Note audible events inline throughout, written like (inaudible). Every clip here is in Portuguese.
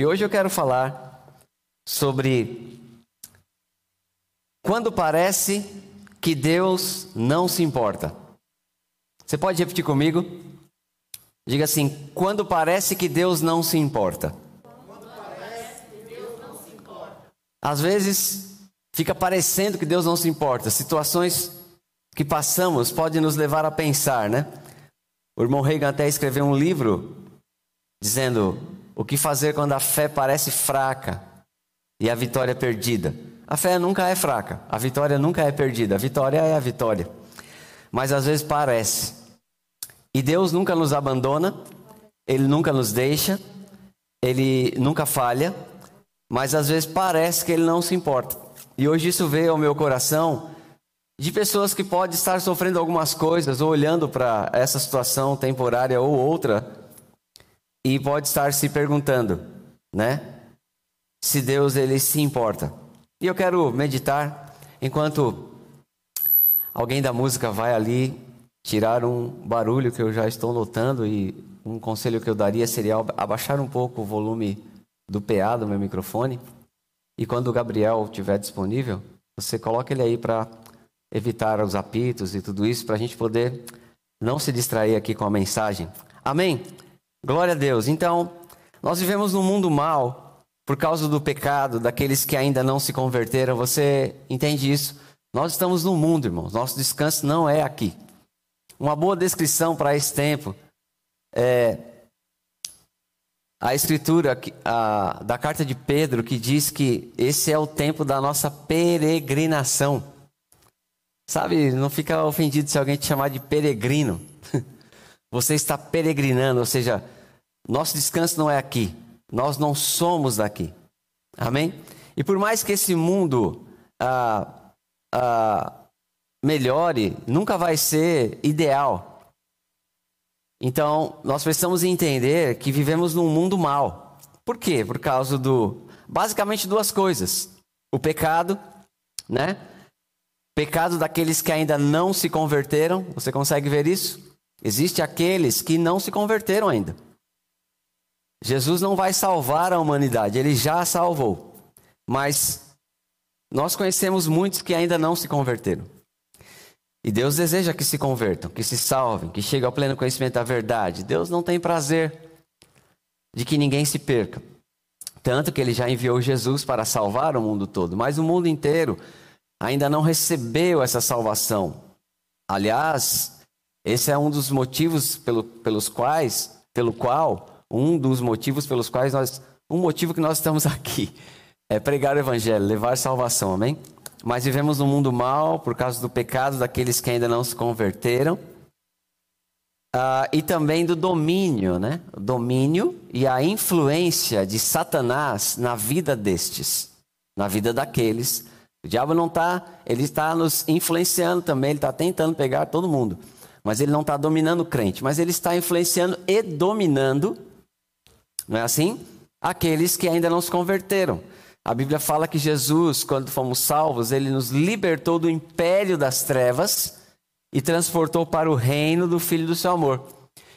E hoje eu quero falar sobre quando parece que Deus não se importa. Você pode repetir comigo? Diga assim: quando parece que Deus não se importa. Às vezes fica parecendo que Deus não se importa. Situações que passamos podem nos levar a pensar, né? O irmão Reagan até escreveu um livro dizendo o que fazer quando a fé parece fraca e a vitória é perdida? A fé nunca é fraca, a vitória nunca é perdida, a vitória é a vitória. Mas às vezes parece. E Deus nunca nos abandona, Ele nunca nos deixa, Ele nunca falha, mas às vezes parece que Ele não se importa. E hoje isso veio ao meu coração de pessoas que podem estar sofrendo algumas coisas ou olhando para essa situação temporária ou outra e pode estar se perguntando, né? Se Deus ele se importa. E eu quero meditar enquanto alguém da música vai ali tirar um barulho que eu já estou notando e um conselho que eu daria seria abaixar um pouco o volume do PA do meu microfone. E quando o Gabriel estiver disponível, você coloca ele aí para evitar os apitos e tudo isso, para a gente poder não se distrair aqui com a mensagem. Amém? Glória a Deus. Então, nós vivemos num mundo mal por causa do pecado daqueles que ainda não se converteram. Você entende isso? Nós estamos no mundo, irmãos. Nosso descanso não é aqui. Uma boa descrição para esse tempo é a escritura a, da carta de Pedro que diz que esse é o tempo da nossa peregrinação. Sabe, não fica ofendido se alguém te chamar de peregrino. (laughs) Você está peregrinando, ou seja, nosso descanso não é aqui. Nós não somos daqui. Amém? E por mais que esse mundo ah, ah, melhore, nunca vai ser ideal. Então, nós precisamos entender que vivemos num mundo mal. Por quê? Por causa do. Basicamente duas coisas: o pecado, né? Pecado daqueles que ainda não se converteram. Você consegue ver isso? Existem aqueles que não se converteram ainda. Jesus não vai salvar a humanidade, ele já a salvou. Mas nós conhecemos muitos que ainda não se converteram. E Deus deseja que se convertam, que se salvem, que cheguem ao pleno conhecimento da verdade. Deus não tem prazer de que ninguém se perca. Tanto que ele já enviou Jesus para salvar o mundo todo, mas o mundo inteiro ainda não recebeu essa salvação. Aliás, esse é um dos motivos pelo, pelos quais, pelo qual, um dos motivos pelos quais nós, um motivo que nós estamos (laughs) aqui é pregar o evangelho, levar salvação, amém? Mas vivemos num mundo mal por causa do pecado daqueles que ainda não se converteram. Uh, e também do domínio, né? O domínio e a influência de Satanás na vida destes, na vida daqueles. O diabo não está, ele está nos influenciando também, ele está tentando pegar todo mundo. Mas ele não está dominando o crente, mas ele está influenciando e dominando, não é assim? Aqueles que ainda não se converteram. A Bíblia fala que Jesus, quando fomos salvos, ele nos libertou do império das trevas e transportou para o reino do Filho do seu amor.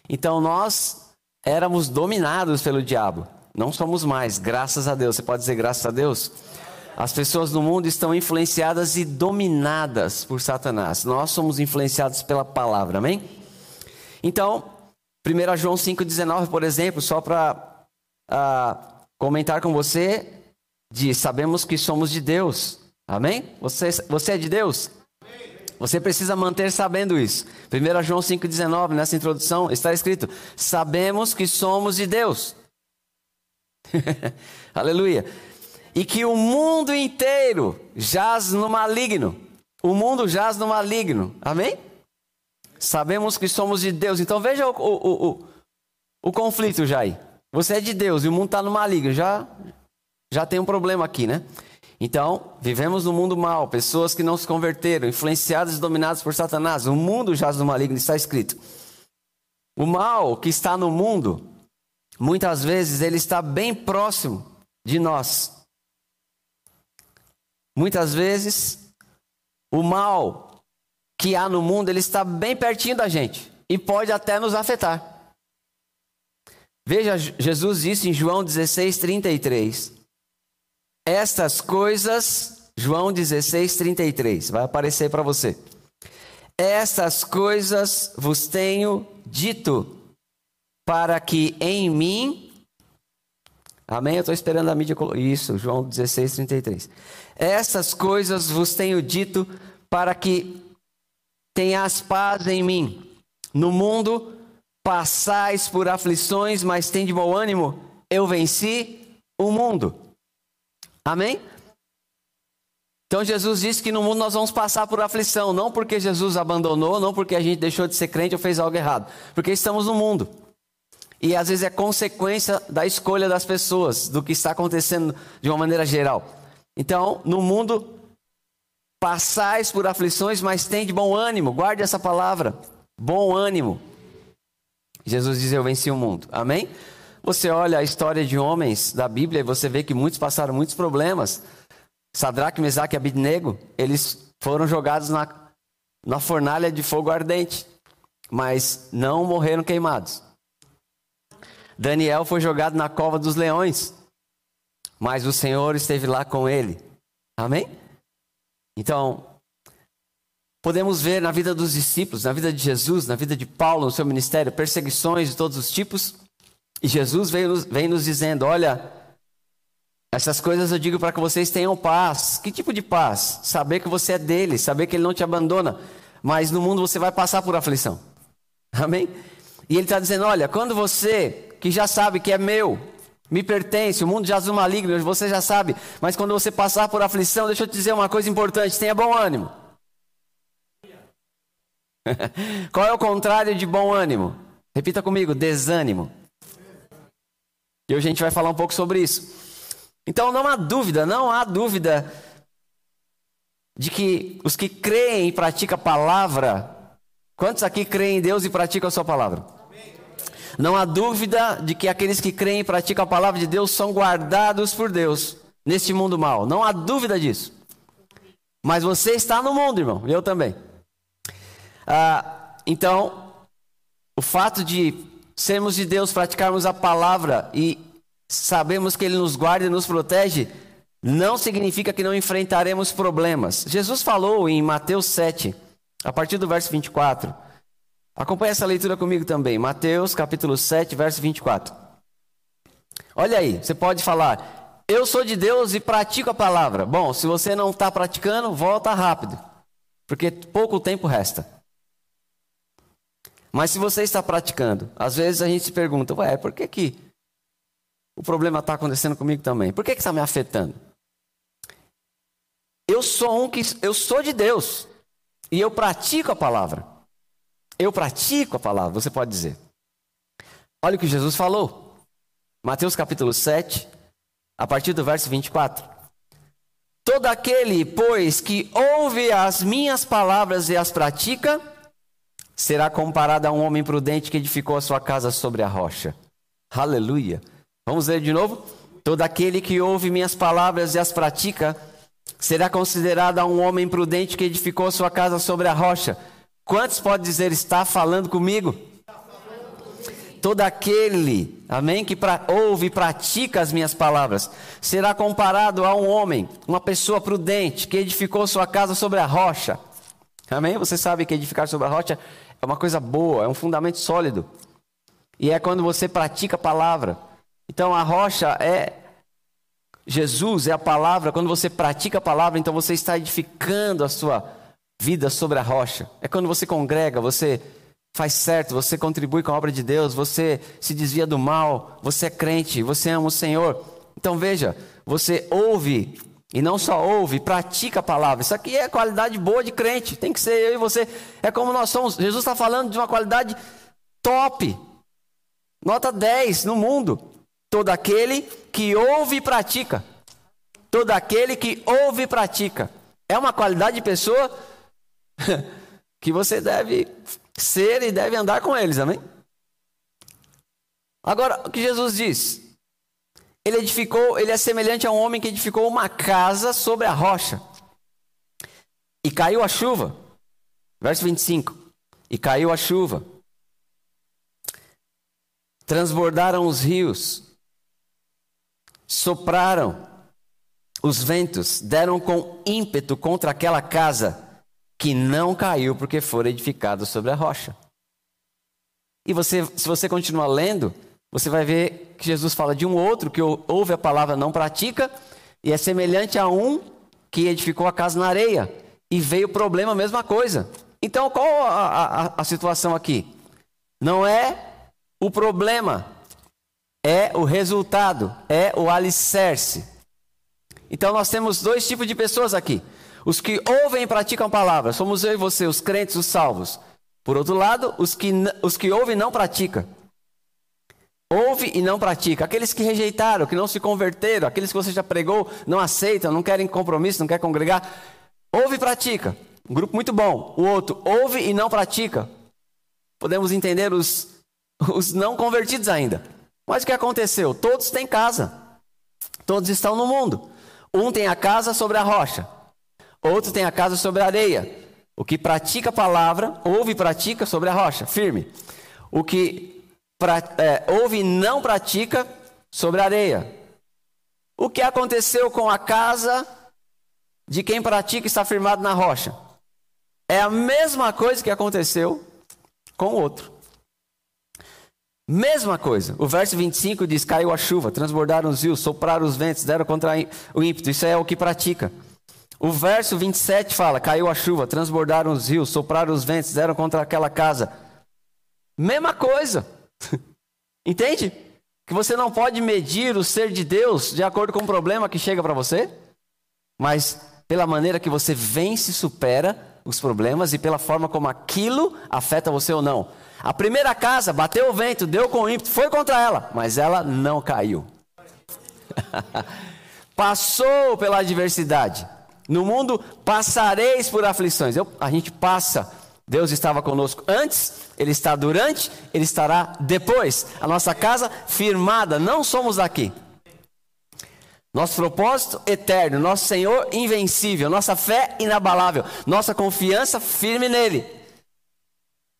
Então nós éramos dominados pelo diabo. Não somos mais, graças a Deus. Você pode dizer graças a Deus? As pessoas no mundo estão influenciadas e dominadas por Satanás. Nós somos influenciados pela palavra, amém? Então, 1 João 5,19, por exemplo, só para uh, ah, comentar com você, diz: Sabemos que somos de Deus, amém? Você, você é de Deus? Você precisa manter sabendo isso. 1 João 5,19, nessa introdução, está escrito: Sabemos que somos de Deus. (laughs) Aleluia e que o mundo inteiro jaz no maligno. O mundo jaz no maligno. Amém? Sabemos que somos de Deus. Então veja o, o, o, o conflito aí. Você é de Deus e o mundo está no maligno. Já, já tem um problema aqui, né? Então, vivemos no mundo mal, pessoas que não se converteram, influenciadas e dominadas por Satanás. O mundo jaz no maligno, está escrito. O mal que está no mundo, muitas vezes ele está bem próximo de nós. Muitas vezes, o mal que há no mundo, ele está bem pertinho da gente e pode até nos afetar. Veja, Jesus disse em João 16, 33. Estas coisas, João 16, 33, vai aparecer para você. Estas coisas vos tenho dito, para que em mim. Amém? Eu estou esperando a mídia. Isso, João 16, 33. Estas coisas vos tenho dito, para que tenhas paz em mim. No mundo passais por aflições, mas tem de bom ânimo, eu venci o mundo. Amém? Então Jesus disse que no mundo nós vamos passar por aflição, não porque Jesus abandonou, não porque a gente deixou de ser crente ou fez algo errado, porque estamos no mundo. E às vezes é consequência da escolha das pessoas, do que está acontecendo de uma maneira geral. Então, no mundo passais por aflições, mas tem de bom ânimo. Guarde essa palavra, bom ânimo. Jesus diz: Eu venci o mundo. Amém? Você olha a história de homens da Bíblia e você vê que muitos passaram muitos problemas. Sadraque, Mesaque e Abidnego, eles foram jogados na, na fornalha de fogo ardente, mas não morreram queimados. Daniel foi jogado na cova dos leões, mas o Senhor esteve lá com ele. Amém? Então, podemos ver na vida dos discípulos, na vida de Jesus, na vida de Paulo, no seu ministério, perseguições de todos os tipos. E Jesus vem nos, vem nos dizendo: olha, essas coisas eu digo para que vocês tenham paz. Que tipo de paz? Saber que você é dele, saber que ele não te abandona. Mas no mundo você vai passar por aflição. Amém? E ele está dizendo: olha, quando você, que já sabe que é meu, me pertence, o mundo já é maligno, você já sabe. Mas quando você passar por aflição, deixa eu te dizer uma coisa importante: tenha bom ânimo. (laughs) Qual é o contrário de bom ânimo? Repita comigo: desânimo. E hoje a gente vai falar um pouco sobre isso. Então não há dúvida, não há dúvida de que os que creem e praticam a palavra, quantos aqui creem em Deus e praticam a sua palavra? Não há dúvida de que aqueles que creem e praticam a palavra de Deus são guardados por Deus neste mundo mal. Não há dúvida disso. Mas você está no mundo, irmão, eu também. Ah, então, o fato de sermos de Deus, praticarmos a palavra e sabemos que Ele nos guarda e nos protege, não significa que não enfrentaremos problemas. Jesus falou em Mateus 7, a partir do verso 24. Acompanhe essa leitura comigo também. Mateus capítulo 7, verso 24. Olha aí, você pode falar, eu sou de Deus e pratico a palavra. Bom, se você não está praticando, volta rápido, porque pouco tempo resta. Mas se você está praticando, às vezes a gente se pergunta, ué, por que, que o problema está acontecendo comigo também. Por que está me afetando? Eu sou um que eu sou de Deus e eu pratico a palavra. Eu pratico a palavra, você pode dizer. Olha o que Jesus falou. Mateus capítulo 7, a partir do verso 24. Todo aquele, pois, que ouve as minhas palavras e as pratica, será comparado a um homem prudente que edificou a sua casa sobre a rocha. Aleluia. Vamos ler de novo? Todo aquele que ouve minhas palavras e as pratica será considerado um homem prudente que edificou sua casa sobre a rocha. Quantos pode dizer está falando comigo? Todo aquele, amém, que pra, ouve e pratica as minhas palavras, será comparado a um homem, uma pessoa prudente, que edificou sua casa sobre a rocha. Amém? Você sabe que edificar sobre a rocha é uma coisa boa, é um fundamento sólido. E é quando você pratica a palavra. Então a rocha é Jesus, é a palavra. Quando você pratica a palavra, então você está edificando a sua vida sobre a rocha. É quando você congrega, você faz certo, você contribui com a obra de Deus, você se desvia do mal, você é crente, você ama o Senhor. Então veja, você ouve e não só ouve, pratica a palavra. Isso aqui é qualidade boa de crente. Tem que ser eu e você. É como nós somos. Jesus está falando de uma qualidade top. Nota 10 no mundo. Todo aquele que ouve e pratica. Todo aquele que ouve e pratica. É uma qualidade de pessoa (laughs) que você deve ser e deve andar com eles, amém? Agora, o que Jesus diz? Ele edificou, ele é semelhante a um homem que edificou uma casa sobre a rocha. E caiu a chuva. Verso 25. E caiu a chuva transbordaram os rios, sopraram os ventos, deram com ímpeto contra aquela casa que não caiu porque foi edificada sobre a rocha. E você, se você continuar lendo, você vai ver que Jesus fala de um outro que ouve a palavra não pratica e é semelhante a um que edificou a casa na areia e veio o problema, a mesma coisa. Então, qual a, a, a situação aqui? Não é o problema, é o resultado, é o alicerce. Então, nós temos dois tipos de pessoas aqui: os que ouvem e praticam a palavra, somos eu e você, os crentes, os salvos. Por outro lado, os que, os que ouvem e não praticam. Ouve e não pratica. Aqueles que rejeitaram, que não se converteram, aqueles que você já pregou, não aceitam, não querem compromisso, não querem congregar. Ouve e pratica. Um grupo muito bom. O outro, ouve e não pratica. Podemos entender os, (laughs) os não convertidos ainda. Mas o que aconteceu? Todos têm casa. Todos estão no mundo. Um tem a casa sobre a rocha. Outro tem a casa sobre a areia. O que pratica a palavra, ouve e pratica sobre a rocha, firme. O que pra, é, ouve e não pratica sobre a areia. O que aconteceu com a casa de quem pratica está firmado na rocha? É a mesma coisa que aconteceu com o outro. Mesma coisa. O verso 25 diz: Caiu a chuva, transbordaram os rios, sopraram os ventos, deram contra o ímpeto. Isso é o que pratica. O verso 27 fala: Caiu a chuva, transbordaram os rios, sopraram os ventos, deram contra aquela casa. Mesma coisa. (laughs) Entende? Que você não pode medir o ser de Deus de acordo com o problema que chega para você, mas pela maneira que você vence e supera os problemas e pela forma como aquilo afeta você ou não. A primeira casa bateu o vento, deu com ímpeto, foi contra ela, mas ela não caiu. (laughs) Passou pela adversidade. No mundo passareis por aflições. Eu, a gente passa. Deus estava conosco antes, Ele está durante, Ele estará depois. A nossa casa firmada, não somos aqui. Nosso propósito eterno, nosso Senhor invencível, nossa fé inabalável, nossa confiança firme nele.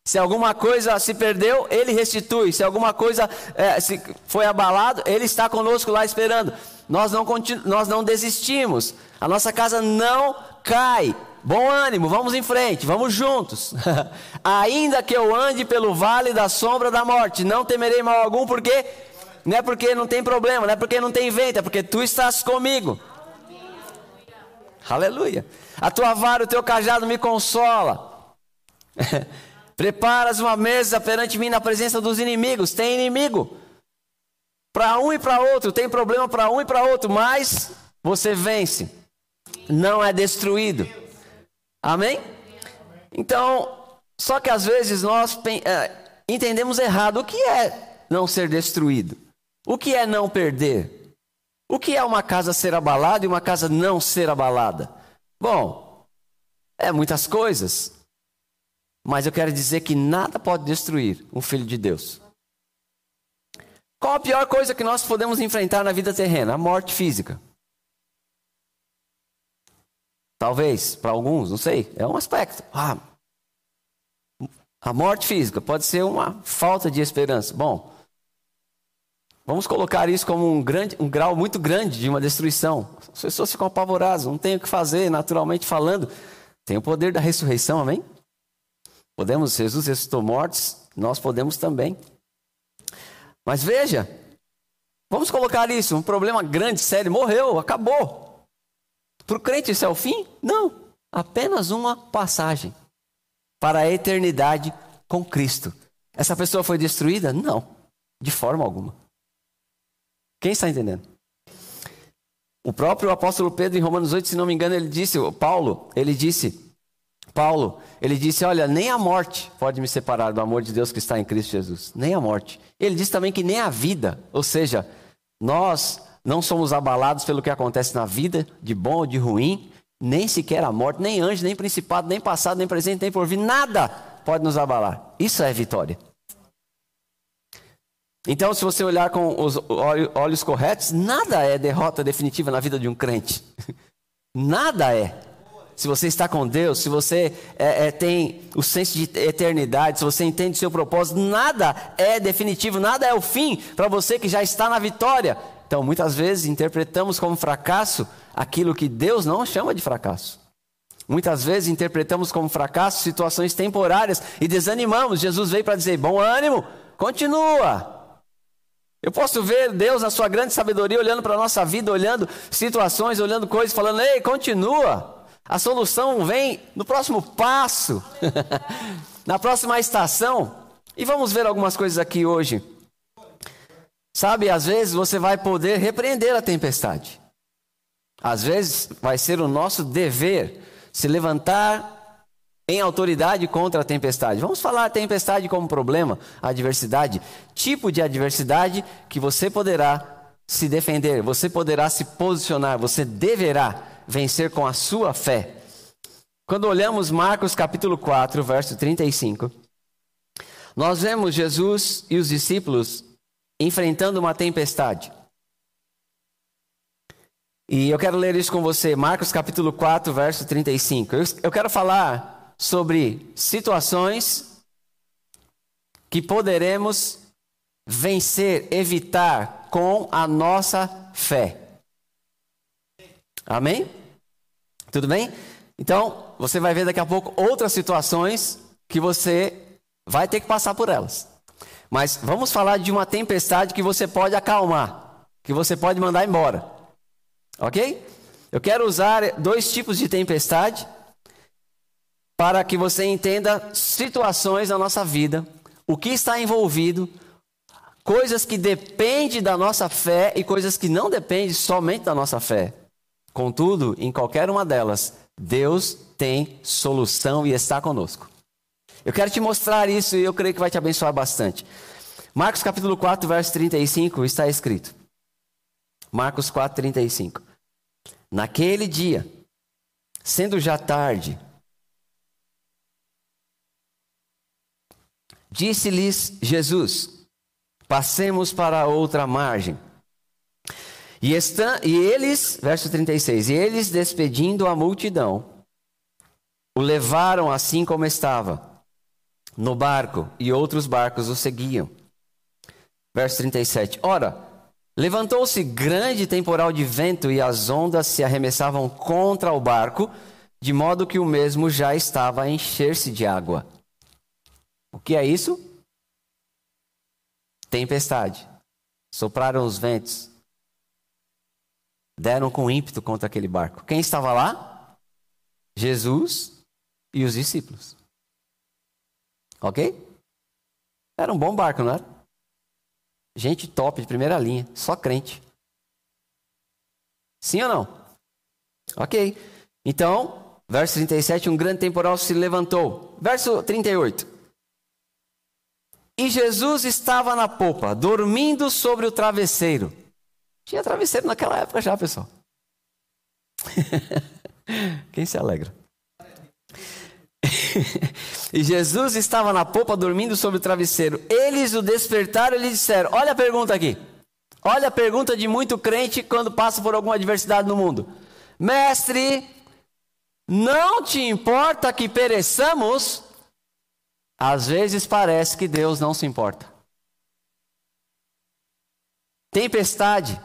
Se alguma coisa se perdeu, Ele restitui. Se alguma coisa é, se foi abalado, Ele está conosco lá esperando. Nós não, nós não desistimos. A nossa casa não cai. Bom ânimo, vamos em frente, vamos juntos. (laughs) Ainda que eu ande pelo vale da sombra da morte, não temerei mal algum, porque não é porque não tem problema, não é porque não tem vento, é porque tu estás comigo. Aleluia. A tua vara, o teu cajado me consola. (laughs) Preparas uma mesa perante mim na presença dos inimigos. Tem inimigo. Para um e para outro, tem problema para um e para outro, mas você vence. Não é destruído. Amém? Então, só que às vezes nós é, entendemos errado o que é não ser destruído. O que é não perder? O que é uma casa ser abalada e uma casa não ser abalada? Bom, é muitas coisas. Mas eu quero dizer que nada pode destruir um filho de Deus. Qual a pior coisa que nós podemos enfrentar na vida terrena? A morte física. Talvez, para alguns, não sei, é um aspecto. Ah, a morte física pode ser uma falta de esperança. Bom, Vamos colocar isso como um, grande, um grau muito grande de uma destruição. As pessoas ficam apavoradas, não tem o que fazer, naturalmente falando. Tem o poder da ressurreição, amém? Podemos, Jesus ressuscitou mortos, nós podemos também. Mas veja, vamos colocar isso, um problema grande, sério, morreu, acabou. Para o crente isso é o fim? Não, apenas uma passagem para a eternidade com Cristo. Essa pessoa foi destruída? Não, de forma alguma. Quem está entendendo? O próprio apóstolo Pedro, em Romanos 8, se não me engano, ele disse, Paulo, ele disse, Paulo, ele disse: Olha, nem a morte pode me separar do amor de Deus que está em Cristo Jesus. Nem a morte. Ele disse também que nem a vida, ou seja, nós não somos abalados pelo que acontece na vida, de bom ou de ruim, nem sequer a morte, nem anjo, nem principado, nem passado, nem presente, nem por vir, nada pode nos abalar. Isso é vitória. Então, se você olhar com os olhos corretos, nada é derrota definitiva na vida de um crente. (laughs) Nada é. Se você está com Deus, se você é, é, tem o senso de eternidade, se você entende o seu propósito, nada é definitivo, nada é o fim para você que já está na vitória. Então, muitas vezes interpretamos como fracasso aquilo que Deus não chama de fracasso. Muitas vezes interpretamos como fracasso situações temporárias e desanimamos. Jesus veio para dizer: bom ânimo, continua. Eu posso ver Deus na sua grande sabedoria olhando para a nossa vida, olhando situações, olhando coisas, falando: ei, continua. A solução vem no próximo passo, (laughs) na próxima estação. E vamos ver algumas coisas aqui hoje. Sabe, às vezes você vai poder repreender a tempestade. Às vezes vai ser o nosso dever se levantar em autoridade contra a tempestade. Vamos falar a tempestade como problema, adversidade, tipo de adversidade que você poderá se defender, você poderá se posicionar, você deverá vencer com a sua fé. Quando olhamos Marcos capítulo 4, verso 35, nós vemos Jesus e os discípulos enfrentando uma tempestade. E eu quero ler isso com você, Marcos capítulo 4, verso 35. Eu, eu quero falar sobre situações que poderemos vencer, evitar com a nossa fé. Amém? Tudo bem? Então, você vai ver daqui a pouco outras situações que você vai ter que passar por elas. Mas vamos falar de uma tempestade que você pode acalmar, que você pode mandar embora. Ok? Eu quero usar dois tipos de tempestade para que você entenda situações na nossa vida, o que está envolvido, coisas que dependem da nossa fé e coisas que não dependem somente da nossa fé. Contudo, em qualquer uma delas, Deus tem solução e está conosco. Eu quero te mostrar isso e eu creio que vai te abençoar bastante. Marcos capítulo 4, verso 35 está escrito. Marcos 4, 35. Naquele dia, sendo já tarde, disse-lhes Jesus: Passemos para outra margem. E, está, e eles, verso 36, e eles despedindo a multidão, o levaram assim como estava, no barco, e outros barcos o seguiam. Verso 37, ora, levantou-se grande temporal de vento e as ondas se arremessavam contra o barco, de modo que o mesmo já estava a encher-se de água. O que é isso? Tempestade. Sopraram os ventos. Deram com ímpeto contra aquele barco. Quem estava lá? Jesus e os discípulos. Ok? Era um bom barco, não era? Gente top, de primeira linha, só crente. Sim ou não? Ok. Então, verso 37, um grande temporal se levantou. Verso 38. E Jesus estava na popa, dormindo sobre o travesseiro. Tinha travesseiro naquela época já, pessoal. (laughs) Quem se alegra? (laughs) e Jesus estava na popa dormindo sobre o travesseiro. Eles o despertaram e lhe disseram: Olha a pergunta aqui. Olha a pergunta de muito crente quando passa por alguma adversidade no mundo. Mestre, não te importa que pereçamos? Às vezes parece que Deus não se importa. Tempestade,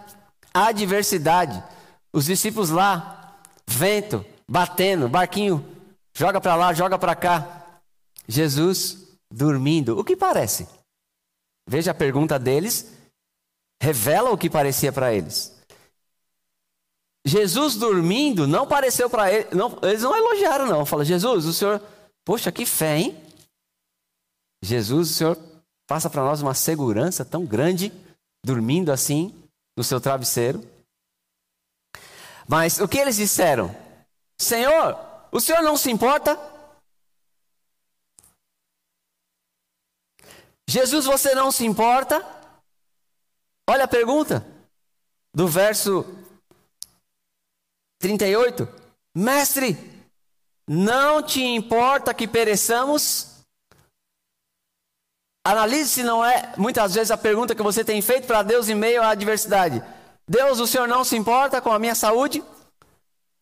adversidade, os discípulos lá, vento, batendo, barquinho Joga para lá, joga para cá. Jesus dormindo. O que parece? Veja a pergunta deles, revela o que parecia para eles. Jesus dormindo não pareceu para eles, eles não elogiaram não. Fala, Jesus, o Senhor, poxa, que fé, hein? Jesus, o Senhor passa para nós uma segurança tão grande, dormindo assim no seu travesseiro. Mas o que eles disseram? Senhor, o senhor não se importa? Jesus, você não se importa? Olha a pergunta do verso 38. Mestre, não te importa que pereçamos? Analise se não é muitas vezes a pergunta que você tem feito para Deus em meio à adversidade. Deus, o Senhor não se importa com a minha saúde?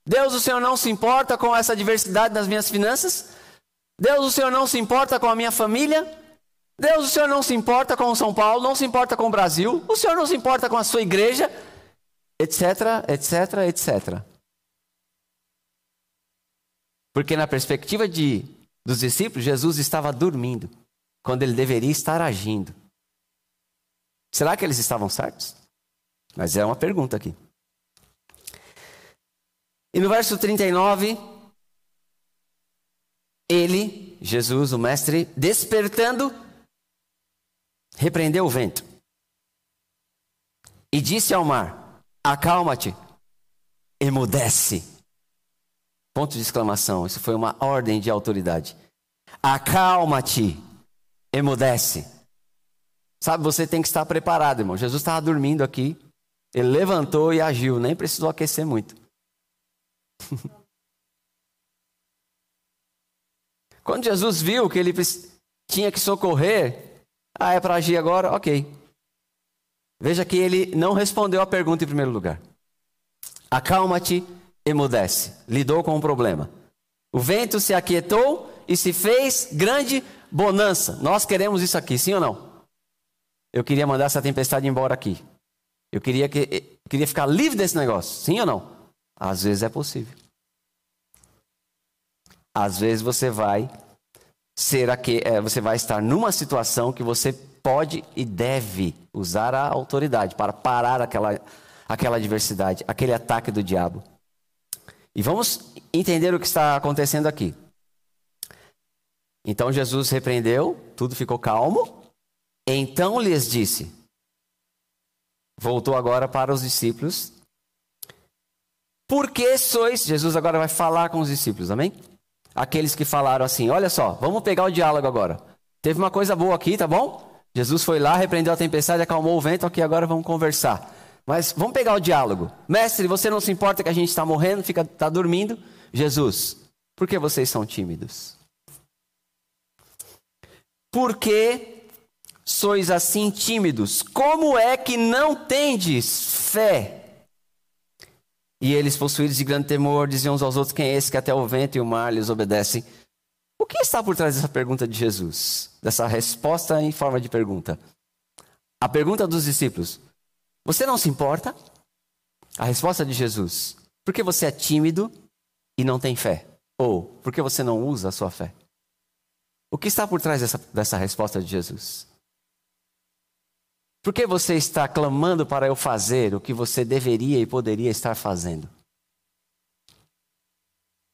Deus, o Senhor não se importa com essa diversidade das minhas finanças? Deus, o Senhor não se importa com a minha família? Deus, o Senhor não se importa com São Paulo, não se importa com o Brasil, o Senhor não se importa com a sua igreja, etc, etc, etc. Porque na perspectiva de, dos discípulos, Jesus estava dormindo, quando ele deveria estar agindo. Será que eles estavam certos? Mas é uma pergunta aqui. E no verso 39, ele, Jesus, o Mestre, despertando, repreendeu o vento e disse ao mar: Acalma-te, emudece. Ponto de exclamação. Isso foi uma ordem de autoridade. Acalma-te, emudece. Sabe, você tem que estar preparado, irmão. Jesus estava dormindo aqui. Ele levantou e agiu, nem precisou aquecer muito. (laughs) Quando Jesus viu que ele tinha que socorrer, ah, é para agir agora? Ok. Veja que ele não respondeu a pergunta em primeiro lugar. Acalma-te, emudece. Lidou com o problema. O vento se aquietou e se fez grande bonança. Nós queremos isso aqui, sim ou não? Eu queria mandar essa tempestade embora aqui. Eu queria, que, eu queria ficar livre desse negócio, sim ou não? Às vezes é possível. Às vezes você vai ser aqui, é, você vai estar numa situação que você pode e deve usar a autoridade para parar aquela, aquela adversidade, aquele ataque do diabo. E vamos entender o que está acontecendo aqui. Então Jesus repreendeu, tudo ficou calmo. Então lhes disse: Voltou agora para os discípulos. Por que sois. Jesus agora vai falar com os discípulos, amém? Aqueles que falaram assim: Olha só, vamos pegar o diálogo agora. Teve uma coisa boa aqui, tá bom? Jesus foi lá, repreendeu a tempestade, acalmou o vento, aqui agora vamos conversar. Mas vamos pegar o diálogo. Mestre, você não se importa que a gente está morrendo, fica, está dormindo? Jesus, por que vocês são tímidos? Por que sois assim tímidos? Como é que não tendes fé? E eles, possuídos de grande temor, diziam uns aos outros: Quem é esse que até o vento e o mar lhes obedecem? O que está por trás dessa pergunta de Jesus? Dessa resposta em forma de pergunta? A pergunta dos discípulos: Você não se importa? A resposta de Jesus: Por que você é tímido e não tem fé? Ou por que você não usa a sua fé? O que está por trás dessa, dessa resposta de Jesus? Por que você está clamando para eu fazer o que você deveria e poderia estar fazendo?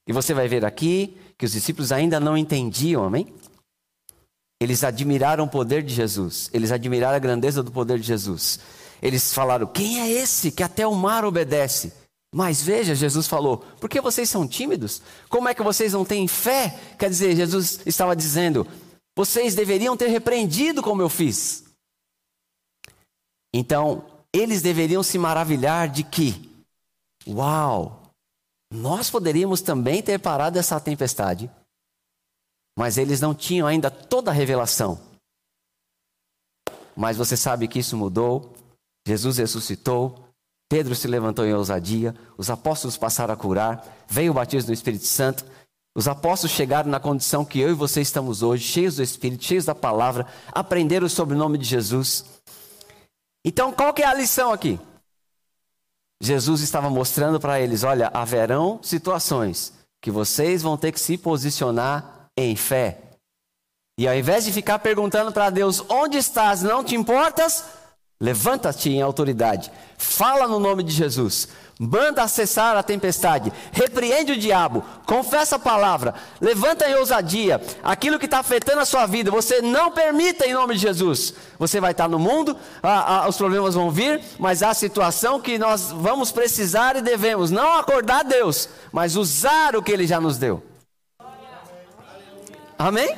E você vai ver aqui que os discípulos ainda não entendiam, amém? Eles admiraram o poder de Jesus, eles admiraram a grandeza do poder de Jesus. Eles falaram: Quem é esse que até o mar obedece? Mas veja, Jesus falou: Por que vocês são tímidos? Como é que vocês não têm fé? Quer dizer, Jesus estava dizendo: Vocês deveriam ter repreendido como eu fiz. Então, eles deveriam se maravilhar de que, uau, nós poderíamos também ter parado essa tempestade, mas eles não tinham ainda toda a revelação. Mas você sabe que isso mudou, Jesus ressuscitou, Pedro se levantou em ousadia, os apóstolos passaram a curar, veio o batismo do Espírito Santo, os apóstolos chegaram na condição que eu e você estamos hoje, cheios do Espírito, cheios da palavra, aprenderam sobre o nome de Jesus. Então, qual que é a lição aqui? Jesus estava mostrando para eles: olha, haverão situações que vocês vão ter que se posicionar em fé. E ao invés de ficar perguntando para Deus: onde estás? Não te importas? Levanta-te em autoridade. Fala no nome de Jesus. Manda cessar a tempestade, repreende o diabo, confessa a palavra, levanta em ousadia aquilo que está afetando a sua vida. Você não permita em nome de Jesus. Você vai estar no mundo, a, a, os problemas vão vir, mas há situação que nós vamos precisar e devemos não acordar Deus, mas usar o que Ele já nos deu. Amém?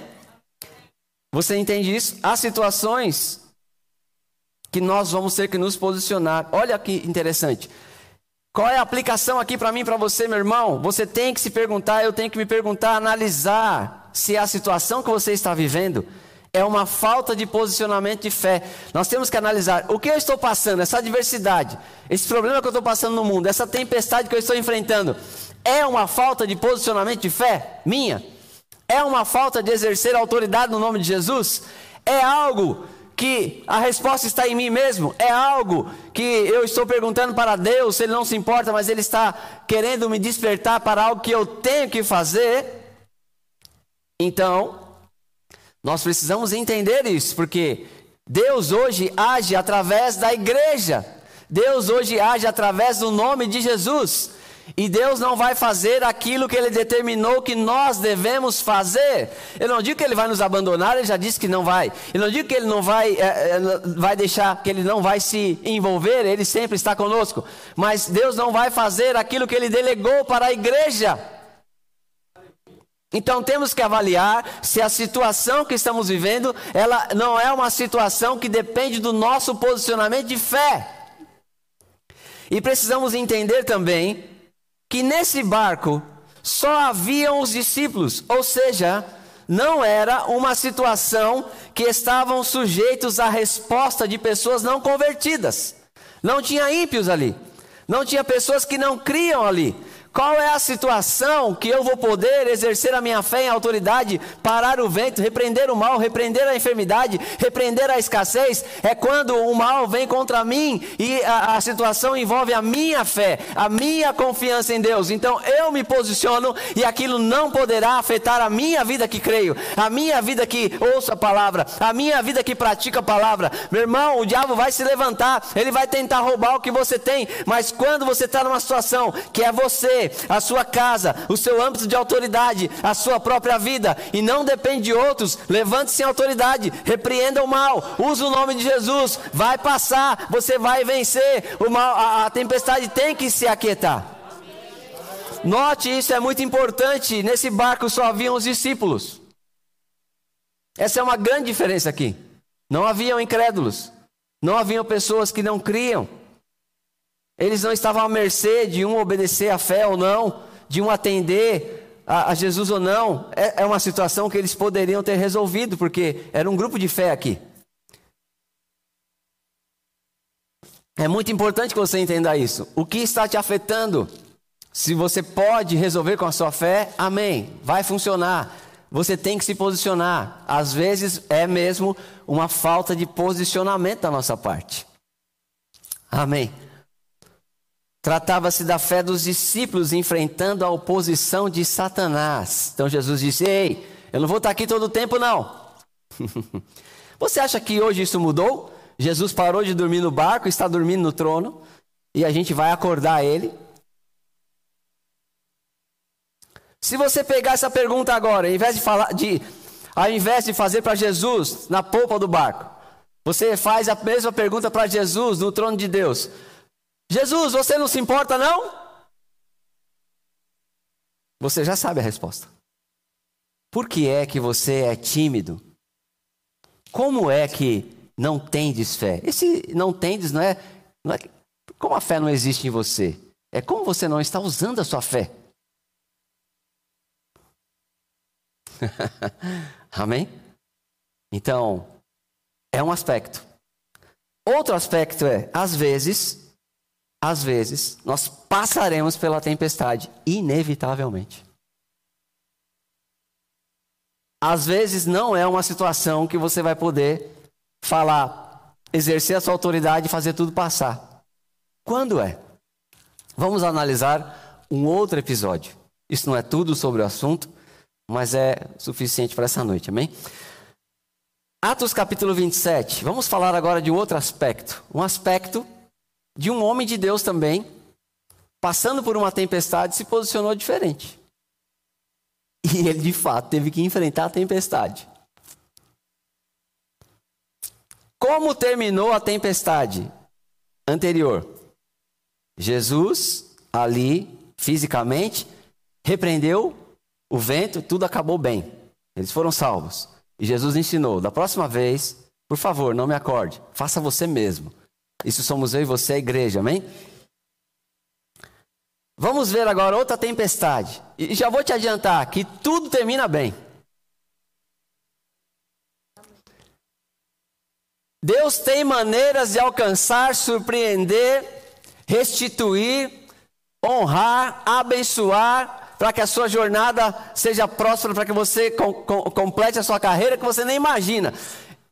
Você entende isso? Há situações que nós vamos ter que nos posicionar. Olha que interessante. Qual é a aplicação aqui para mim para você, meu irmão? Você tem que se perguntar, eu tenho que me perguntar, analisar se a situação que você está vivendo é uma falta de posicionamento de fé. Nós temos que analisar o que eu estou passando, essa adversidade, esse problema que eu estou passando no mundo, essa tempestade que eu estou enfrentando. é uma falta de posicionamento de fé minha? É uma falta de exercer autoridade no nome de Jesus? É algo que a resposta está em mim mesmo? É algo que eu estou perguntando para Deus, Ele não se importa, mas Ele está querendo me despertar para algo que eu tenho que fazer? Então, nós precisamos entender isso, porque Deus hoje age através da igreja, Deus hoje age através do nome de Jesus. E Deus não vai fazer aquilo que Ele determinou que nós devemos fazer. Eu não digo que Ele vai nos abandonar, Ele já disse que não vai. Eu não digo que Ele não vai, é, vai deixar, que Ele não vai se envolver, Ele sempre está conosco. Mas Deus não vai fazer aquilo que Ele delegou para a igreja. Então temos que avaliar se a situação que estamos vivendo, ela não é uma situação que depende do nosso posicionamento de fé. E precisamos entender também que nesse barco só haviam os discípulos, ou seja, não era uma situação que estavam sujeitos à resposta de pessoas não convertidas. Não tinha ímpios ali, não tinha pessoas que não criam ali, qual é a situação que eu vou poder exercer a minha fé em autoridade, parar o vento, repreender o mal, repreender a enfermidade, repreender a escassez? É quando o mal vem contra mim e a, a situação envolve a minha fé, a minha confiança em Deus. Então eu me posiciono e aquilo não poderá afetar a minha vida que creio, a minha vida que ouço a palavra, a minha vida que pratica a palavra. Meu irmão, o diabo vai se levantar, ele vai tentar roubar o que você tem, mas quando você está numa situação que é você, a sua casa, o seu âmbito de autoridade, a sua própria vida, e não depende de outros, levante-se em autoridade, repreenda o mal, use o nome de Jesus, vai passar, você vai vencer o mal, a, a tempestade tem que se aquietar. Note isso, é muito importante. Nesse barco só haviam os discípulos. Essa é uma grande diferença aqui. Não haviam incrédulos, não haviam pessoas que não criam. Eles não estavam à mercê de um obedecer à fé ou não, de um atender a, a Jesus ou não. É, é uma situação que eles poderiam ter resolvido, porque era um grupo de fé aqui. É muito importante que você entenda isso. O que está te afetando? Se você pode resolver com a sua fé, amém. Vai funcionar. Você tem que se posicionar. Às vezes é mesmo uma falta de posicionamento da nossa parte. Amém. Tratava-se da fé dos discípulos enfrentando a oposição de Satanás. Então Jesus disse: Ei, eu não vou estar aqui todo o tempo, não. (laughs) Você acha que hoje isso mudou? Jesus parou de dormir no barco, está dormindo no trono, e a gente vai acordar ele. Se você pegar essa pergunta agora, ao invés de falar de, ao invés de fazer para Jesus na polpa do barco, você faz a mesma pergunta para Jesus no trono de Deus. Jesus, você não se importa, não? Você já sabe a resposta. Por que é que você é tímido? Como é que não tendes fé? Esse não tendes não é, não é como a fé não existe em você. É como você não está usando a sua fé. (laughs) Amém? Então, é um aspecto. Outro aspecto é, às vezes, às vezes, nós passaremos pela tempestade, inevitavelmente. Às vezes, não é uma situação que você vai poder falar, exercer a sua autoridade e fazer tudo passar. Quando é? Vamos analisar um outro episódio. Isso não é tudo sobre o assunto, mas é suficiente para essa noite, amém? Atos capítulo 27. Vamos falar agora de outro aspecto. Um aspecto de um homem de Deus também, passando por uma tempestade, se posicionou diferente. E ele de fato teve que enfrentar a tempestade. Como terminou a tempestade anterior? Jesus, ali, fisicamente, repreendeu o vento, tudo acabou bem. Eles foram salvos. E Jesus ensinou: da próxima vez, por favor, não me acorde, faça você mesmo. Isso somos eu e você, a igreja, amém? Vamos ver agora outra tempestade. E já vou te adiantar que tudo termina bem. Deus tem maneiras de alcançar, surpreender, restituir honrar, abençoar, para que a sua jornada seja próspera, para que você com, com, complete a sua carreira que você nem imagina.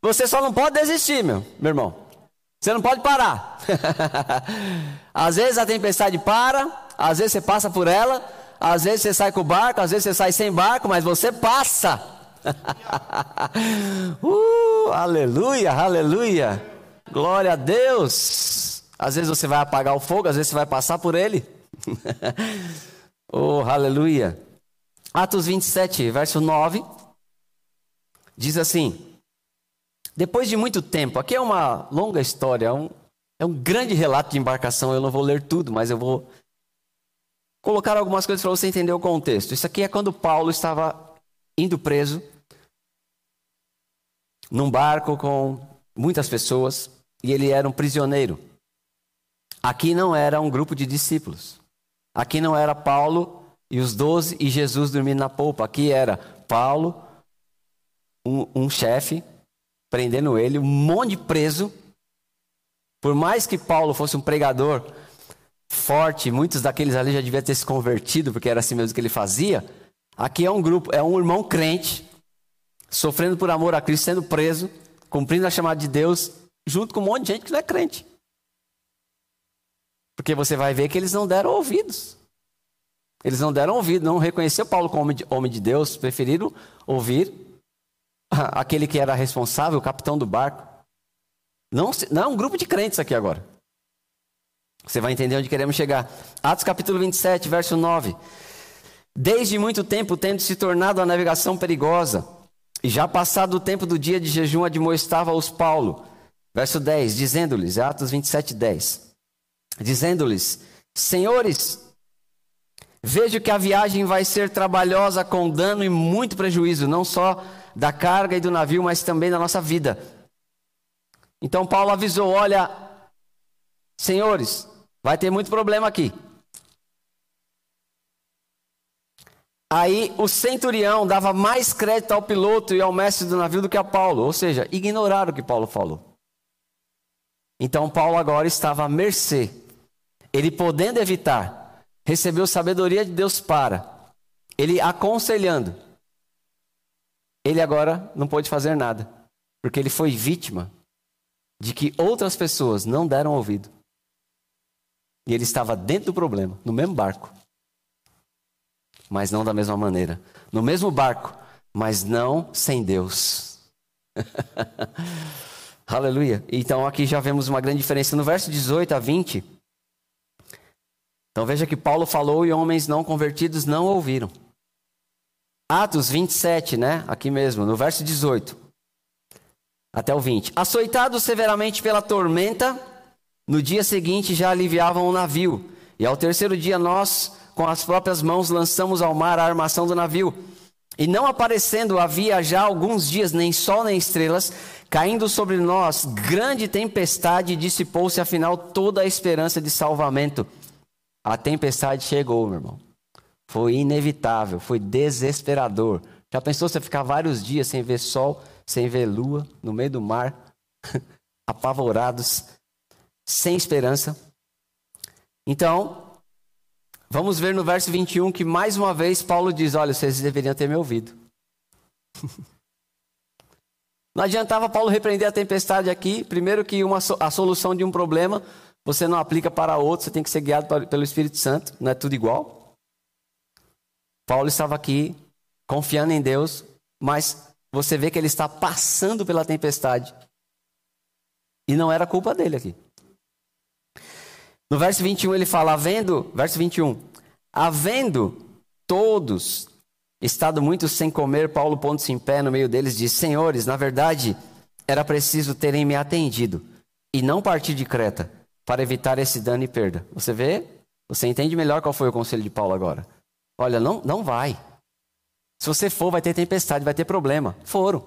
Você só não pode desistir, meu, meu irmão. Você não pode parar. (laughs) às vezes a tempestade para, às vezes você passa por ela, às vezes você sai com o barco, às vezes você sai sem barco, mas você passa. (laughs) uh, aleluia, aleluia. Glória a Deus. Às vezes você vai apagar o fogo, às vezes você vai passar por ele. (laughs) oh, aleluia. Atos 27, verso 9. Diz assim: Depois de muito tempo, aqui é uma longa história, é um, é um grande relato de embarcação. Eu não vou ler tudo, mas eu vou colocar algumas coisas para você entender o contexto. Isso aqui é quando Paulo estava indo preso num barco com muitas pessoas e ele era um prisioneiro. Aqui não era um grupo de discípulos. Aqui não era Paulo e os doze e Jesus dormindo na polpa. Aqui era Paulo, um, um chefe, prendendo ele, um monte de preso. Por mais que Paulo fosse um pregador forte, muitos daqueles ali já deviam ter se convertido, porque era assim mesmo que ele fazia. Aqui é um grupo, é um irmão crente, sofrendo por amor a Cristo, sendo preso, cumprindo a chamada de Deus, junto com um monte de gente que não é crente. Porque você vai ver que eles não deram ouvidos. Eles não deram ouvido, não reconheceram Paulo como homem de Deus, preferiram ouvir (laughs) aquele que era responsável, o capitão do barco. Não, não é um grupo de crentes aqui agora. Você vai entender onde queremos chegar. Atos capítulo 27, verso 9. Desde muito tempo, tendo se tornado a navegação perigosa, e já passado o tempo do dia de jejum, admoestava-os Paulo. Verso 10, dizendo-lhes, Atos 27, 10. Dizendo-lhes, senhores, vejo que a viagem vai ser trabalhosa, com dano e muito prejuízo, não só da carga e do navio, mas também da nossa vida. Então Paulo avisou: olha, senhores, vai ter muito problema aqui. Aí o centurião dava mais crédito ao piloto e ao mestre do navio do que a Paulo, ou seja, ignoraram o que Paulo falou. Então Paulo agora estava à mercê. Ele podendo evitar, recebeu sabedoria de Deus para. Ele aconselhando. Ele agora não pôde fazer nada, porque ele foi vítima de que outras pessoas não deram ouvido. E ele estava dentro do problema, no mesmo barco mas não da mesma maneira. No mesmo barco, mas não sem Deus. (laughs) Aleluia. Então aqui já vemos uma grande diferença. No verso 18 a 20. Então veja que Paulo falou e homens não convertidos não ouviram. Atos 27, né? Aqui mesmo, no verso 18 até o 20. Açoitados severamente pela tormenta, no dia seguinte já aliviavam o navio. E ao terceiro dia nós com as próprias mãos lançamos ao mar a armação do navio. E não aparecendo havia já alguns dias nem sol nem estrelas, caindo sobre nós grande tempestade, dissipou-se afinal toda a esperança de salvamento. A tempestade chegou, meu irmão. Foi inevitável, foi desesperador. Já pensou você ficar vários dias sem ver sol, sem ver lua, no meio do mar, (laughs) apavorados, sem esperança? Então, Vamos ver no verso 21 que mais uma vez Paulo diz: Olha, vocês deveriam ter me ouvido. (laughs) Não adiantava Paulo repreender a tempestade aqui. Primeiro, que uma, a solução de um problema você não aplica para outro, você tem que ser guiado pelo Espírito Santo, não é tudo igual. Paulo estava aqui confiando em Deus, mas você vê que ele está passando pela tempestade. E não era culpa dele aqui. No verso 21 ele fala: havendo, verso 21, havendo todos estado muito sem comer, Paulo pondo-se em pé no meio deles, diz: Senhores, na verdade, era preciso terem me atendido e não partir de Creta para evitar esse dano e perda. Você vê? Você entende melhor qual foi o conselho de Paulo agora? Olha, não, não vai. Se você for, vai ter tempestade, vai ter problema. Foram.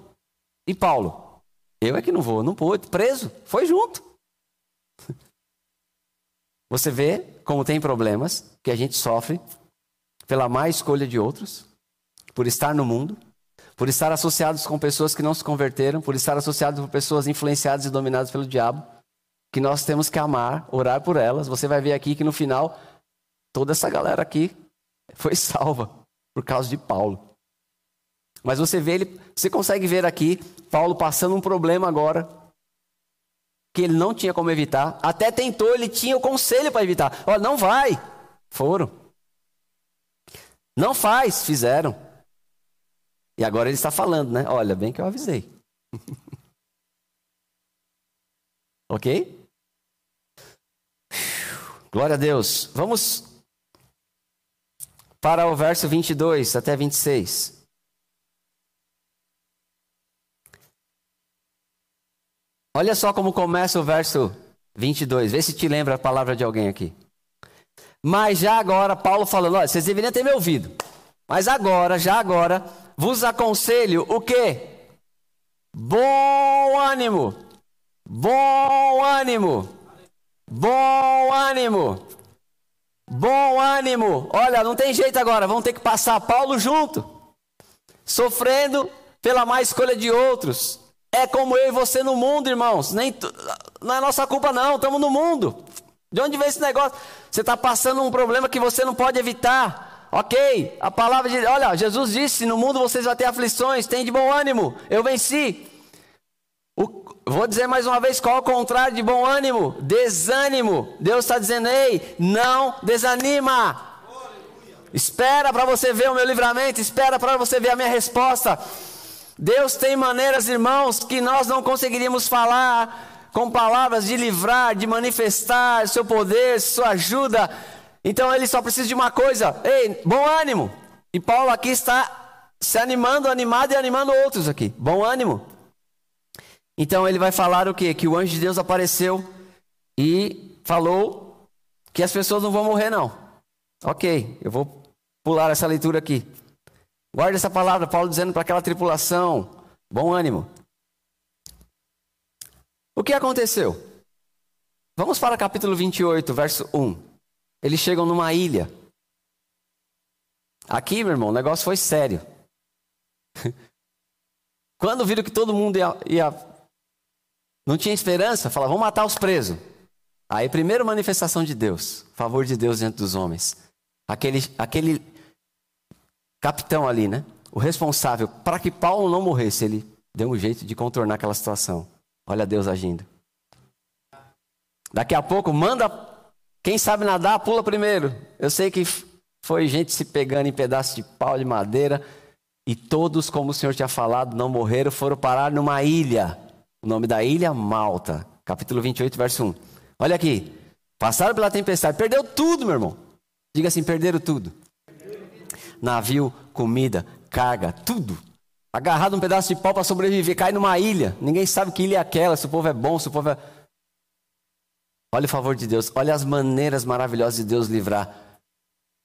E Paulo? Eu é que não vou, não pude, preso, foi junto. (laughs) Você vê como tem problemas que a gente sofre pela má escolha de outros, por estar no mundo, por estar associados com pessoas que não se converteram, por estar associados com pessoas influenciadas e dominadas pelo diabo, que nós temos que amar, orar por elas. Você vai ver aqui que no final toda essa galera aqui foi salva por causa de Paulo. Mas você vê ele, você consegue ver aqui Paulo passando um problema agora que ele não tinha como evitar. Até tentou, ele tinha o conselho para evitar. Olha, não vai. Foram. Não faz, fizeram. E agora ele está falando, né? Olha, bem que eu avisei. (laughs) ok? Glória a Deus. Vamos para o verso 22 até 26. Olha só como começa o verso 22. Vê se te lembra a palavra de alguém aqui. Mas já agora, Paulo falando, olha, vocês deveriam ter me ouvido. Mas agora, já agora, vos aconselho o quê? Bom ânimo. Bom ânimo. Bom ânimo. Bom ânimo. Olha, não tem jeito agora, vamos ter que passar Paulo junto. Sofrendo pela má escolha de outros. É como eu e você no mundo, irmãos. Nem não é nossa culpa não, estamos no mundo. De onde vem esse negócio? Você está passando um problema que você não pode evitar. Ok, a palavra de. Olha, Jesus disse: no mundo vocês vão ter aflições, tem de bom ânimo, eu venci. O, vou dizer mais uma vez qual é o contrário de bom ânimo: desânimo. Deus está dizendo, ei, não desanima. Espera para você ver o meu livramento, espera para você ver a minha resposta. Deus tem maneiras, irmãos, que nós não conseguiríamos falar com palavras de livrar, de manifestar seu poder, sua ajuda. Então ele só precisa de uma coisa: ei, bom ânimo. E Paulo aqui está se animando, animado e animando outros aqui. Bom ânimo. Então ele vai falar o quê? Que o anjo de Deus apareceu e falou que as pessoas não vão morrer, não. Ok, eu vou pular essa leitura aqui. Guarde essa palavra, Paulo dizendo para aquela tripulação: bom ânimo. O que aconteceu? Vamos para capítulo 28, verso 1. Eles chegam numa ilha. Aqui, meu irmão, o negócio foi sério. (laughs) Quando viram que todo mundo ia, ia não tinha esperança, falava, vamos matar os presos. Aí, primeira manifestação de Deus, favor de Deus diante dos homens. Aquele, aquele capitão ali, né? O responsável, para que Paulo não morresse, ele deu um jeito de contornar aquela situação. Olha Deus agindo. Daqui a pouco, manda. Quem sabe nadar, pula primeiro. Eu sei que foi gente se pegando em pedaços de pau de madeira. E todos, como o Senhor tinha falado, não morreram, foram parar numa ilha. O nome da ilha, Malta. Capítulo 28, verso 1. Olha aqui. Passaram pela tempestade. Perdeu tudo, meu irmão. Diga assim: perderam tudo. Navio, comida, carga, tudo. Agarrado um pedaço de pau para sobreviver. Cai numa ilha. Ninguém sabe que ilha é aquela. Se o povo é bom, se o povo é. Olha o favor de Deus. Olha as maneiras maravilhosas de Deus livrar.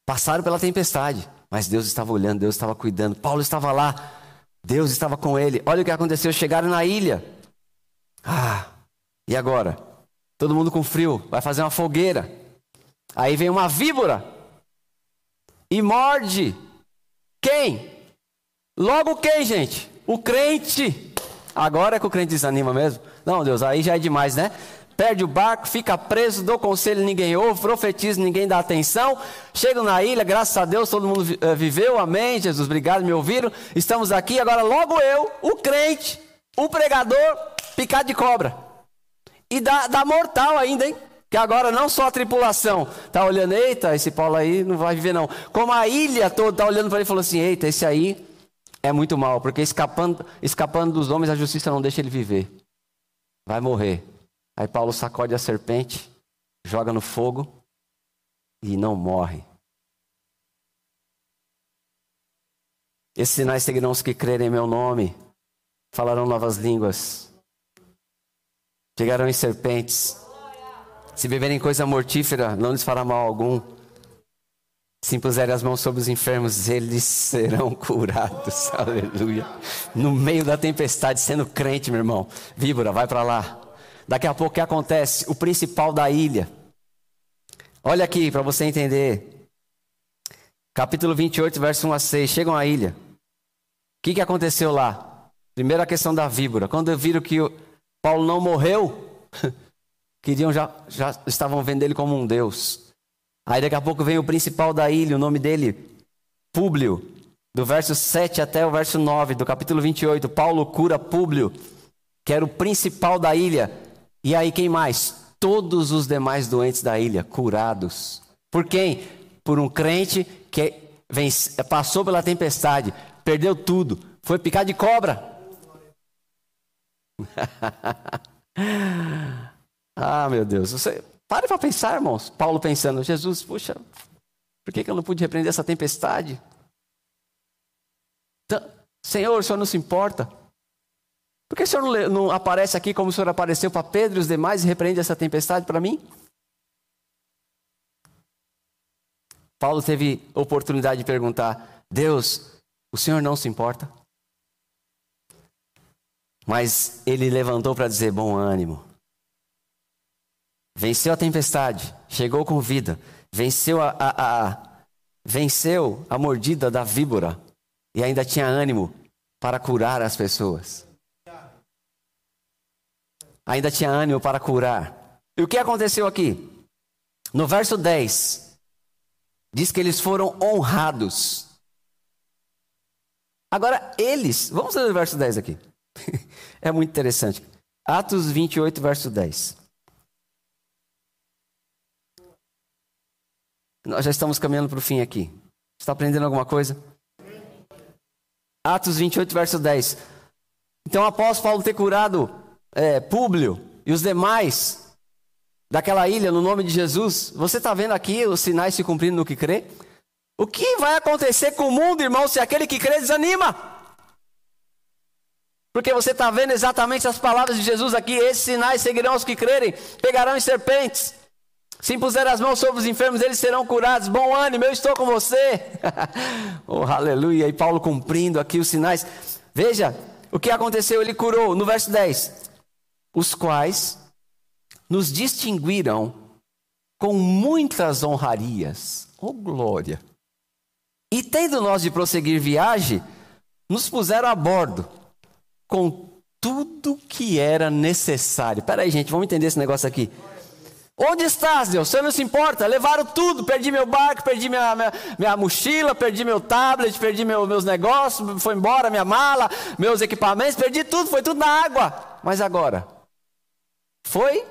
Passaram pela tempestade. Mas Deus estava olhando, Deus estava cuidando. Paulo estava lá. Deus estava com ele. Olha o que aconteceu. Chegaram na ilha. Ah, e agora? Todo mundo com frio, vai fazer uma fogueira. Aí vem uma víbora e morde. Quem? Logo quem, gente? O crente. Agora é que o crente desanima mesmo? Não, Deus, aí já é demais, né? Perde o barco, fica preso, dou conselho, ninguém ouve, profetiza, ninguém dá atenção. Chego na ilha, graças a Deus, todo mundo eh, viveu, amém, Jesus, obrigado, me ouviram. Estamos aqui, agora logo eu, o crente, o pregador, picado de cobra. E dá, dá mortal ainda, hein? Que agora não só a tripulação está olhando, eita, esse Paulo aí não vai viver não. Como a ilha toda está olhando para ele e falou assim, eita, esse aí é muito mal, porque escapando, escapando dos homens a justiça não deixa ele viver. Vai morrer. Aí Paulo sacode a serpente, joga no fogo e não morre. Esses sinais seguirão os que crerem em meu nome, falarão novas línguas Pegarão em serpentes. Se beberem coisa mortífera, não lhes fará mal algum. Se impuserem as mãos sobre os enfermos, eles serão (laughs) curados. Aleluia. No meio da tempestade, sendo crente, meu irmão. Víbora, vai para lá. Daqui a pouco o que acontece? O principal da ilha. Olha aqui para você entender. Capítulo 28, verso 1 a 6. Chegam à ilha. O que, que aconteceu lá? Primeiro a questão da víbora. Quando viram que Paulo não morreu, (laughs) queriam já, já estavam vendo ele como um Deus. Aí daqui a pouco vem o principal da ilha, o nome dele, Públio. Do verso 7 até o verso 9 do capítulo 28, Paulo cura Públio, que era o principal da ilha. E aí quem mais? Todos os demais doentes da ilha curados. Por quem? Por um crente que vence, passou pela tempestade, perdeu tudo, foi picado de cobra. (laughs) ah, meu Deus. Você, pare para pensar, irmãos. Paulo pensando, Jesus, puxa, por que, que eu não pude repreender essa tempestade? Senhor, o Senhor não se importa? Por que o Senhor não, não aparece aqui como o Senhor apareceu para Pedro e os demais e repreende essa tempestade para mim? Paulo teve oportunidade de perguntar: Deus, o Senhor não se importa? Mas ele levantou para dizer: bom ânimo. Venceu a tempestade, chegou com vida, venceu a, a, a, venceu a mordida da víbora e ainda tinha ânimo para curar as pessoas. Ainda tinha ânimo para curar. E o que aconteceu aqui? No verso 10, diz que eles foram honrados. Agora, eles, vamos ler o verso 10 aqui. (laughs) é muito interessante. Atos 28, verso 10. Nós já estamos caminhando para o fim aqui. Está aprendendo alguma coisa? Atos 28, verso 10. Então, após Paulo ter curado é, Públio e os demais daquela ilha no nome de Jesus, você está vendo aqui os sinais se cumprindo no que crê? O que vai acontecer com o mundo, irmão, se aquele que crê desanima? Porque você está vendo exatamente as palavras de Jesus aqui: esses sinais seguirão os que crerem, pegarão em serpentes. Se impuser as mãos sobre os enfermos, eles serão curados. Bom ânimo, eu estou com você. (laughs) oh, aleluia. E Paulo cumprindo aqui os sinais. Veja o que aconteceu: ele curou, no verso 10, os quais nos distinguiram com muitas honrarias. Oh, glória. E tendo nós de prosseguir viagem, nos puseram a bordo com tudo que era necessário. Peraí, gente, vamos entender esse negócio aqui. Onde estás, Deus? Você não se importa? Levaram tudo. Perdi meu barco, perdi minha, minha, minha mochila, perdi meu tablet, perdi meu, meus negócios, foi embora minha mala, meus equipamentos, perdi tudo, foi tudo na água. Mas agora, foi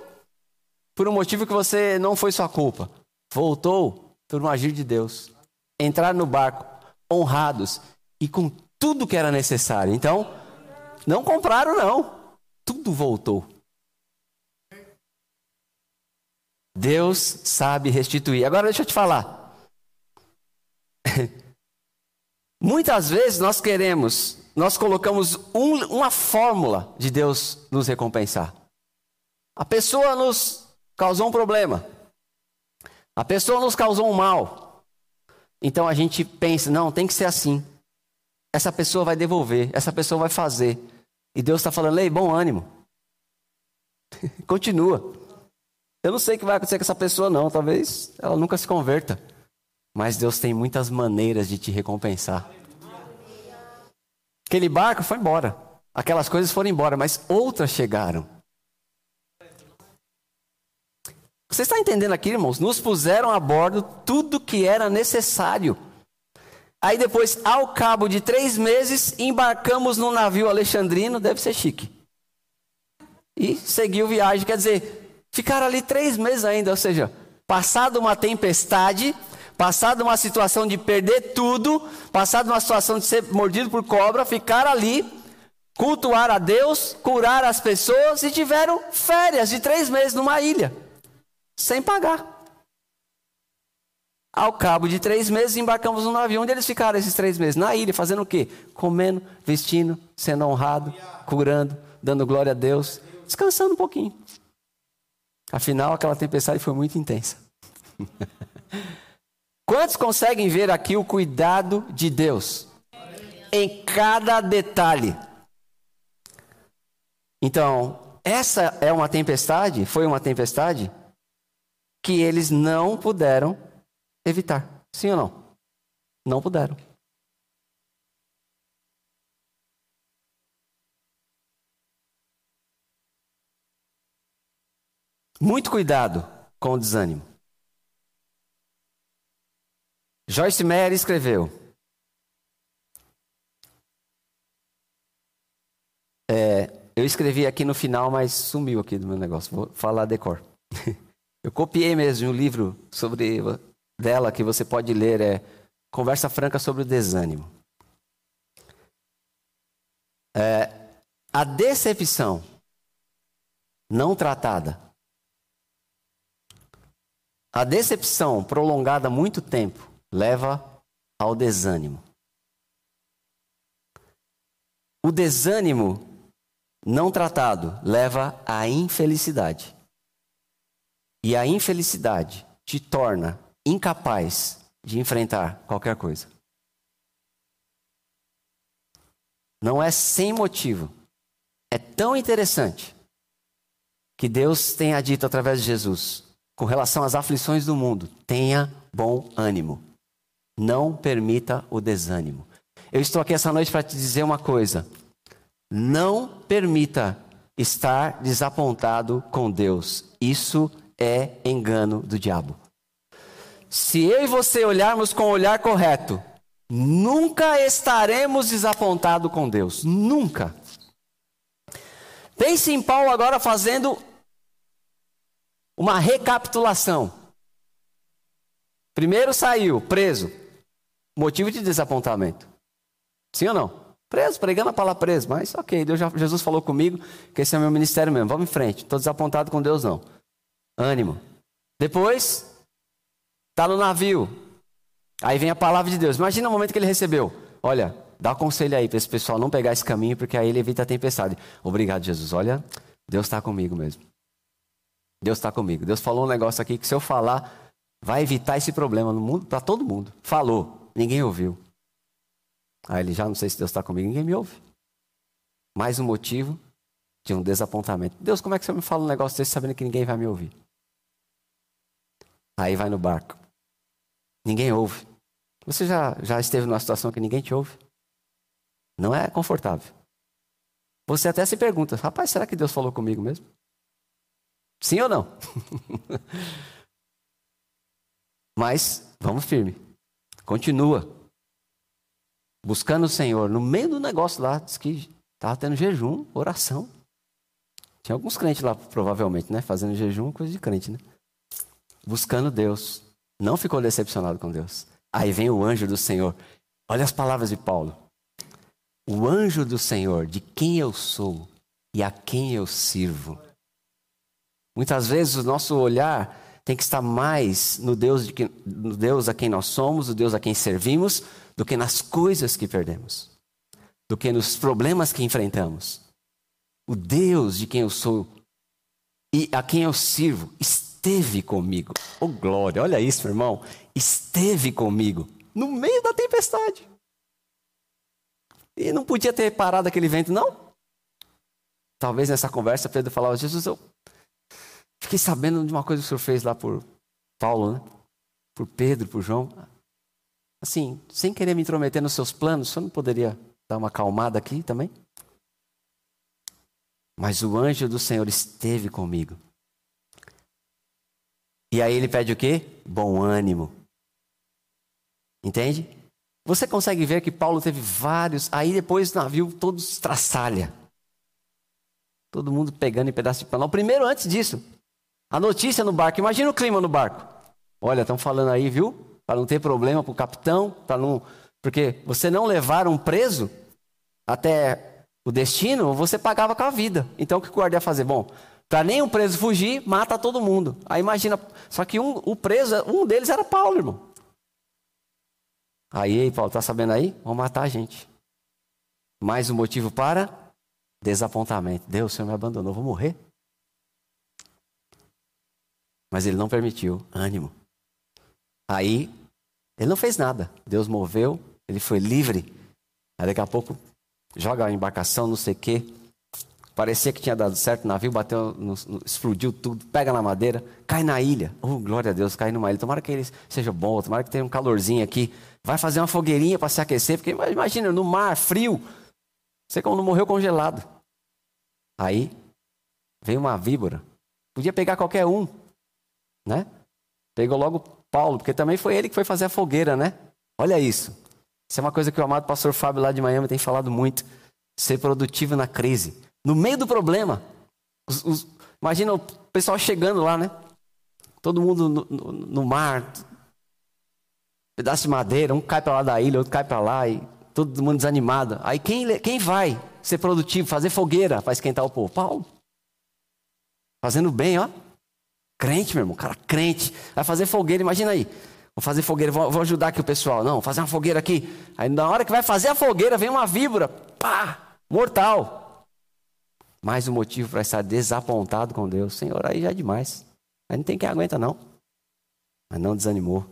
por um motivo que você não foi sua culpa. Voltou por um agir de Deus. Entraram no barco, honrados e com tudo que era necessário. Então, não compraram, não. Tudo voltou. Deus sabe restituir. Agora deixa eu te falar. (laughs) Muitas vezes nós queremos, nós colocamos um, uma fórmula de Deus nos recompensar. A pessoa nos causou um problema. A pessoa nos causou um mal. Então a gente pensa, não, tem que ser assim. Essa pessoa vai devolver, essa pessoa vai fazer. E Deus está falando, ei, bom ânimo. (laughs) Continua. Eu não sei o que vai acontecer com essa pessoa, não. Talvez ela nunca se converta. Mas Deus tem muitas maneiras de te recompensar. Aquele barco foi embora. Aquelas coisas foram embora, mas outras chegaram. Você está entendendo aqui, irmãos? Nos puseram a bordo tudo que era necessário. Aí depois, ao cabo de três meses, embarcamos no navio alexandrino, deve ser chique. E seguiu viagem, quer dizer, ficaram ali três meses ainda, ou seja, passado uma tempestade, passado uma situação de perder tudo, passado uma situação de ser mordido por cobra, ficaram ali, cultuar a Deus, curar as pessoas e tiveram férias de três meses numa ilha, sem pagar. Ao cabo de três meses, embarcamos no navio. Onde eles ficaram esses três meses? Na ilha, fazendo o quê? Comendo, vestindo, sendo honrado, curando, dando glória a Deus, descansando um pouquinho. Afinal, aquela tempestade foi muito intensa. (laughs) Quantos conseguem ver aqui o cuidado de Deus? Em cada detalhe. Então, essa é uma tempestade, foi uma tempestade que eles não puderam evitar. Sim ou não? Não puderam. Muito cuidado com o desânimo. Joyce Meyer escreveu: é, eu escrevi aqui no final, mas sumiu aqui do meu negócio. Vou falar decor. (laughs) Eu copiei mesmo um livro sobre dela que você pode ler, é Conversa Franca sobre o Desânimo. É, a decepção não tratada, a decepção prolongada muito tempo leva ao desânimo. O desânimo não tratado leva à infelicidade. E a infelicidade te torna incapaz de enfrentar qualquer coisa. Não é sem motivo. É tão interessante que Deus tenha dito através de Jesus, com relação às aflições do mundo, tenha bom ânimo. Não permita o desânimo. Eu estou aqui essa noite para te dizer uma coisa. Não permita estar desapontado com Deus. Isso é engano do diabo. Se eu e você olharmos com o olhar correto, nunca estaremos desapontados com Deus. Nunca. Pense em Paulo agora fazendo uma recapitulação. Primeiro saiu preso, motivo de desapontamento. Sim ou não? Preso, pregando a palavra preso, mas ok, Deus já, Jesus falou comigo que esse é o meu ministério mesmo. Vamos em frente. Estou desapontado com Deus, não. Ânimo. Depois, está no navio. Aí vem a palavra de Deus. Imagina o momento que ele recebeu. Olha, dá um conselho aí para esse pessoal não pegar esse caminho, porque aí ele evita a tempestade. Obrigado, Jesus. Olha, Deus está comigo mesmo. Deus está comigo. Deus falou um negócio aqui que se eu falar, vai evitar esse problema no mundo, para todo mundo. Falou, ninguém ouviu. Aí ele já não sei se Deus está comigo, ninguém me ouve. Mais um motivo de um desapontamento. Deus, como é que você me fala um negócio desse sabendo que ninguém vai me ouvir? Aí vai no barco. Ninguém ouve. Você já, já esteve numa situação que ninguém te ouve? Não é confortável. Você até se pergunta: rapaz, será que Deus falou comigo mesmo? Sim ou não? (laughs) Mas vamos firme. Continua buscando o Senhor. No meio do negócio lá, diz que estava tendo jejum, oração. Tinha alguns crentes lá, provavelmente, né? Fazendo jejum, coisa de crente, né? Buscando Deus. Não ficou decepcionado com Deus. Aí vem o anjo do Senhor. Olha as palavras de Paulo. O anjo do Senhor, de quem eu sou e a quem eu sirvo. Muitas vezes o nosso olhar tem que estar mais no Deus, de que, no Deus a quem nós somos, o Deus a quem servimos, do que nas coisas que perdemos, do que nos problemas que enfrentamos. O Deus de quem eu sou e a quem eu sirvo esteve comigo. Oh glória, olha isso, irmão. Esteve comigo no meio da tempestade. E não podia ter parado aquele vento, não? Talvez nessa conversa Pedro falava: Jesus, eu fiquei sabendo de uma coisa que o senhor fez lá por Paulo, né? Por Pedro, por João. Assim, sem querer me intrometer nos seus planos, você não poderia dar uma acalmada aqui também? Mas o anjo do Senhor esteve comigo. E aí ele pede o quê? Bom ânimo. Entende? Você consegue ver que Paulo teve vários. Aí depois o navio todos traçalha. Todo mundo pegando em pedaço de pano. Primeiro antes disso. A notícia no barco. Imagina o clima no barco. Olha, estão falando aí, viu? para não ter problema para o capitão, para não, porque você não levar um preso até o destino, você pagava com a vida. Então o que o guarda ia fazer? Bom, para nenhum preso fugir, mata todo mundo. Aí imagina, só que um, o preso, um deles era Paulo, irmão. Aí, Paulo, tá sabendo aí? Vão matar a gente. Mais um motivo para desapontamento. Deus, o Senhor me abandonou, vou morrer. Mas ele não permitiu. Ânimo. Aí ele não fez nada. Deus moveu, ele foi livre. Aí daqui a pouco joga a embarcação, não sei o quê. Parecia que tinha dado certo, o navio bateu, no, no, explodiu tudo, pega na madeira, cai na ilha. Oh, glória a Deus, cai numa ilha. Tomara que ele seja bom, tomara que tenha um calorzinho aqui. Vai fazer uma fogueirinha para se aquecer, porque imagina, no mar, frio. Você não morreu congelado. Aí veio uma víbora. Podia pegar qualquer um, né? Pegou logo Paulo, porque também foi ele que foi fazer a fogueira, né? Olha isso. Isso é uma coisa que o amado pastor Fábio lá de Miami tem falado muito. Ser produtivo na crise. No meio do problema. Os, os, imagina o pessoal chegando lá, né? Todo mundo no, no, no mar. Pedaço de madeira, um cai para lá da ilha, outro cai para lá. E todo mundo desanimado. Aí quem, quem vai ser produtivo, fazer fogueira para esquentar o povo? Paulo. Fazendo bem, ó. Crente, meu irmão, cara, crente. Vai fazer fogueira, imagina aí. Vou fazer fogueira, vou, vou ajudar aqui o pessoal. Não, fazer uma fogueira aqui. Aí na hora que vai fazer a fogueira, vem uma víbora. Pá! Mortal. Mais um motivo para estar desapontado com Deus. Senhor, aí já é demais. Aí não tem quem aguenta, não. Mas não desanimou.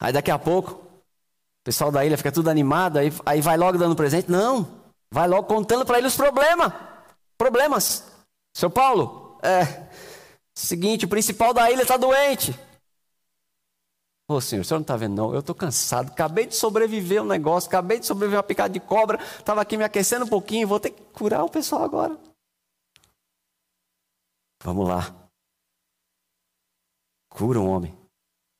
Aí daqui a pouco, o pessoal da ilha fica tudo animado, aí, aí vai logo dando presente. Não, vai logo contando para ele os problemas. Problemas. Seu Paulo, é, seguinte, o principal da ilha está doente. Ô senhor, o senhor não está vendo não? Eu estou cansado, acabei de sobreviver um negócio, acabei de sobreviver uma picada de cobra, estava aqui me aquecendo um pouquinho, vou ter que curar o pessoal agora. Vamos lá. Cura um homem.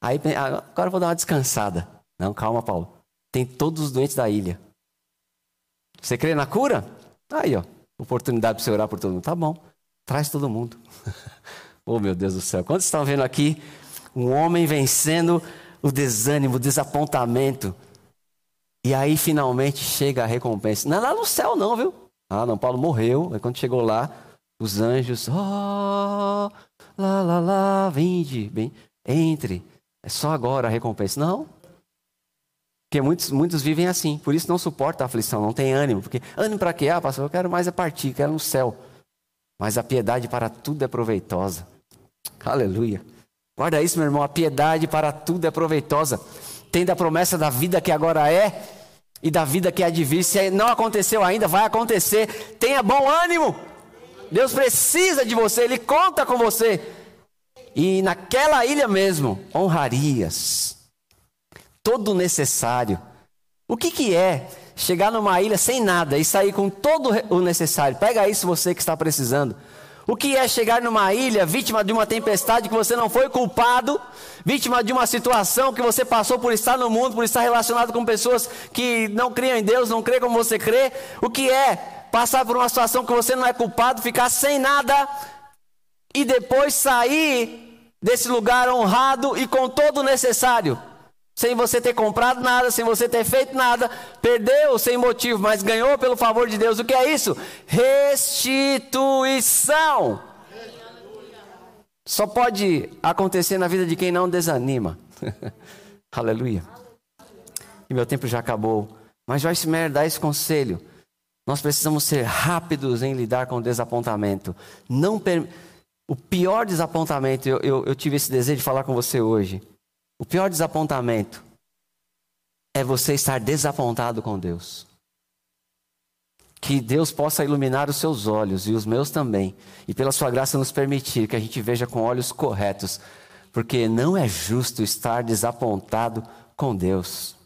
Aí, agora eu vou dar uma descansada. Não, calma, Paulo. Tem todos os doentes da ilha. Você crê na cura? Aí, ó. Oportunidade para você orar por todo mundo. Tá bom. Traz todo mundo. (laughs) oh, meu Deus do céu. Quantos estão vendo aqui um homem vencendo o desânimo, o desapontamento? E aí finalmente chega a recompensa. Não é lá no céu, não, viu? Ah, não, Paulo morreu. Aí quando chegou lá, os anjos, oh, lá, lá, lá, vinde, bem, entre. É só agora a recompensa. Não. Porque muitos, muitos vivem assim, por isso não suporta a aflição, não tem ânimo. Porque ânimo para quê? Ah, pastor, eu quero mais é partir, quero no céu. Mas a piedade para tudo é proveitosa. Aleluia. Guarda isso, meu irmão. A piedade para tudo é proveitosa. Tendo a promessa da vida que agora é e da vida que há de vir. Se não aconteceu ainda, vai acontecer. Tenha bom ânimo. Deus precisa de você, Ele conta com você. E naquela ilha mesmo, honrarias. Todo o necessário. O que, que é chegar numa ilha sem nada e sair com todo o necessário. Pega isso você que está precisando. O que é chegar numa ilha vítima de uma tempestade que você não foi culpado, vítima de uma situação que você passou por estar no mundo, por estar relacionado com pessoas que não criam em Deus, não crê como você crê? O que é passar por uma situação que você não é culpado, ficar sem nada e depois sair desse lugar honrado e com todo o necessário? Sem você ter comprado nada, sem você ter feito nada, perdeu sem motivo, mas ganhou pelo favor de Deus. O que é isso? Restituição. Só pode acontecer na vida de quem não desanima. (laughs) Aleluia. E meu tempo já acabou. Mas Joyce Meyer dá esse conselho. Nós precisamos ser rápidos em lidar com o desapontamento. Não per... O pior desapontamento, eu, eu, eu tive esse desejo de falar com você hoje o pior desapontamento é você estar desapontado com Deus. Que Deus possa iluminar os seus olhos e os meus também, e pela sua graça nos permitir que a gente veja com olhos corretos, porque não é justo estar desapontado com Deus.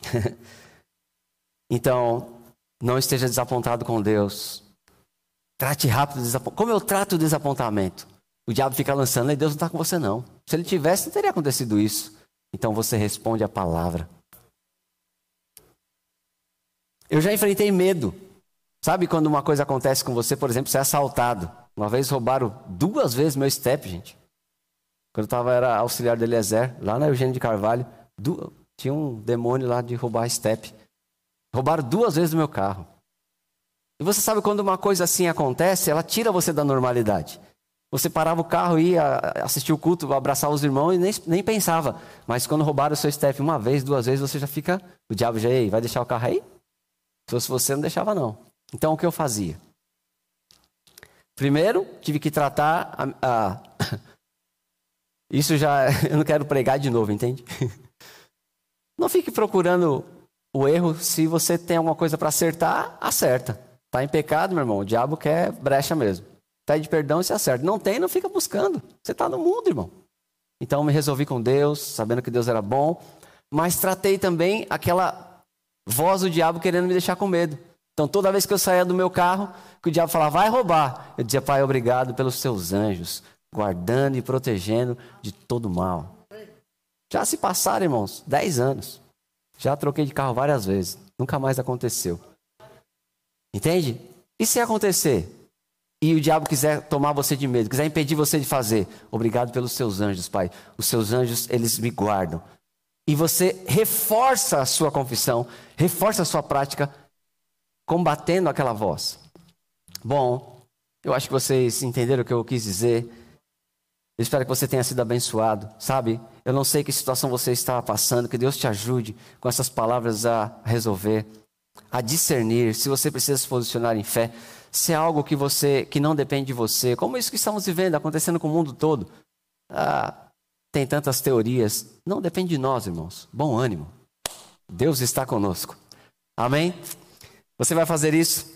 (laughs) então, não esteja desapontado com Deus. Trate rápido o desapontamento. Como eu trato o desapontamento? O diabo fica lançando, e Deus não está com você, não. Se ele tivesse, não teria acontecido isso. Então você responde a palavra. Eu já enfrentei medo. Sabe quando uma coisa acontece com você, por exemplo, você é assaltado. Uma vez roubaram duas vezes meu step, gente. Quando eu tava, era auxiliar do Eliezer, lá na Eugênio de Carvalho, du... tinha um demônio lá de roubar step. Roubaram duas vezes o meu carro. E você sabe quando uma coisa assim acontece, ela tira você da normalidade. Você parava o carro, ia assistir o culto, abraçar os irmãos e nem, nem pensava. Mas quando roubaram o seu step uma vez, duas vezes, você já fica. O diabo já, ei, vai deixar o carro aí? Se fosse você, não deixava, não. Então o que eu fazia? Primeiro, tive que tratar a, a... (coughs) Isso já. (laughs) Eu não quero pregar de novo, entende? (laughs) Não fique procurando o erro. Se você tem alguma coisa para acertar, acerta. Está em pecado, meu irmão. O diabo quer brecha mesmo. Pede perdão e se acerta. Não tem, não fica buscando. Você está no mundo, irmão. Então me resolvi com Deus, sabendo que Deus era bom, mas tratei também aquela voz do diabo querendo me deixar com medo. Então toda vez que eu saía do meu carro, que o diabo falava, vai roubar, eu dizia, pai, obrigado pelos seus anjos. guardando e protegendo de todo mal. Já se passaram, irmãos, 10 anos. Já troquei de carro várias vezes. Nunca mais aconteceu. Entende? E se acontecer? E o diabo quiser tomar você de medo, quiser impedir você de fazer, obrigado pelos seus anjos, Pai. Os seus anjos, eles me guardam. E você reforça a sua confissão, reforça a sua prática, combatendo aquela voz. Bom, eu acho que vocês entenderam o que eu quis dizer. Eu espero que você tenha sido abençoado, sabe? Eu não sei que situação você está passando, que Deus te ajude com essas palavras a resolver, a discernir se você precisa se posicionar em fé, se é algo que você que não depende de você, como isso que estamos vivendo acontecendo com o mundo todo. Ah, tem tantas teorias, não depende de nós, irmãos. Bom ânimo. Deus está conosco. Amém? Você vai fazer isso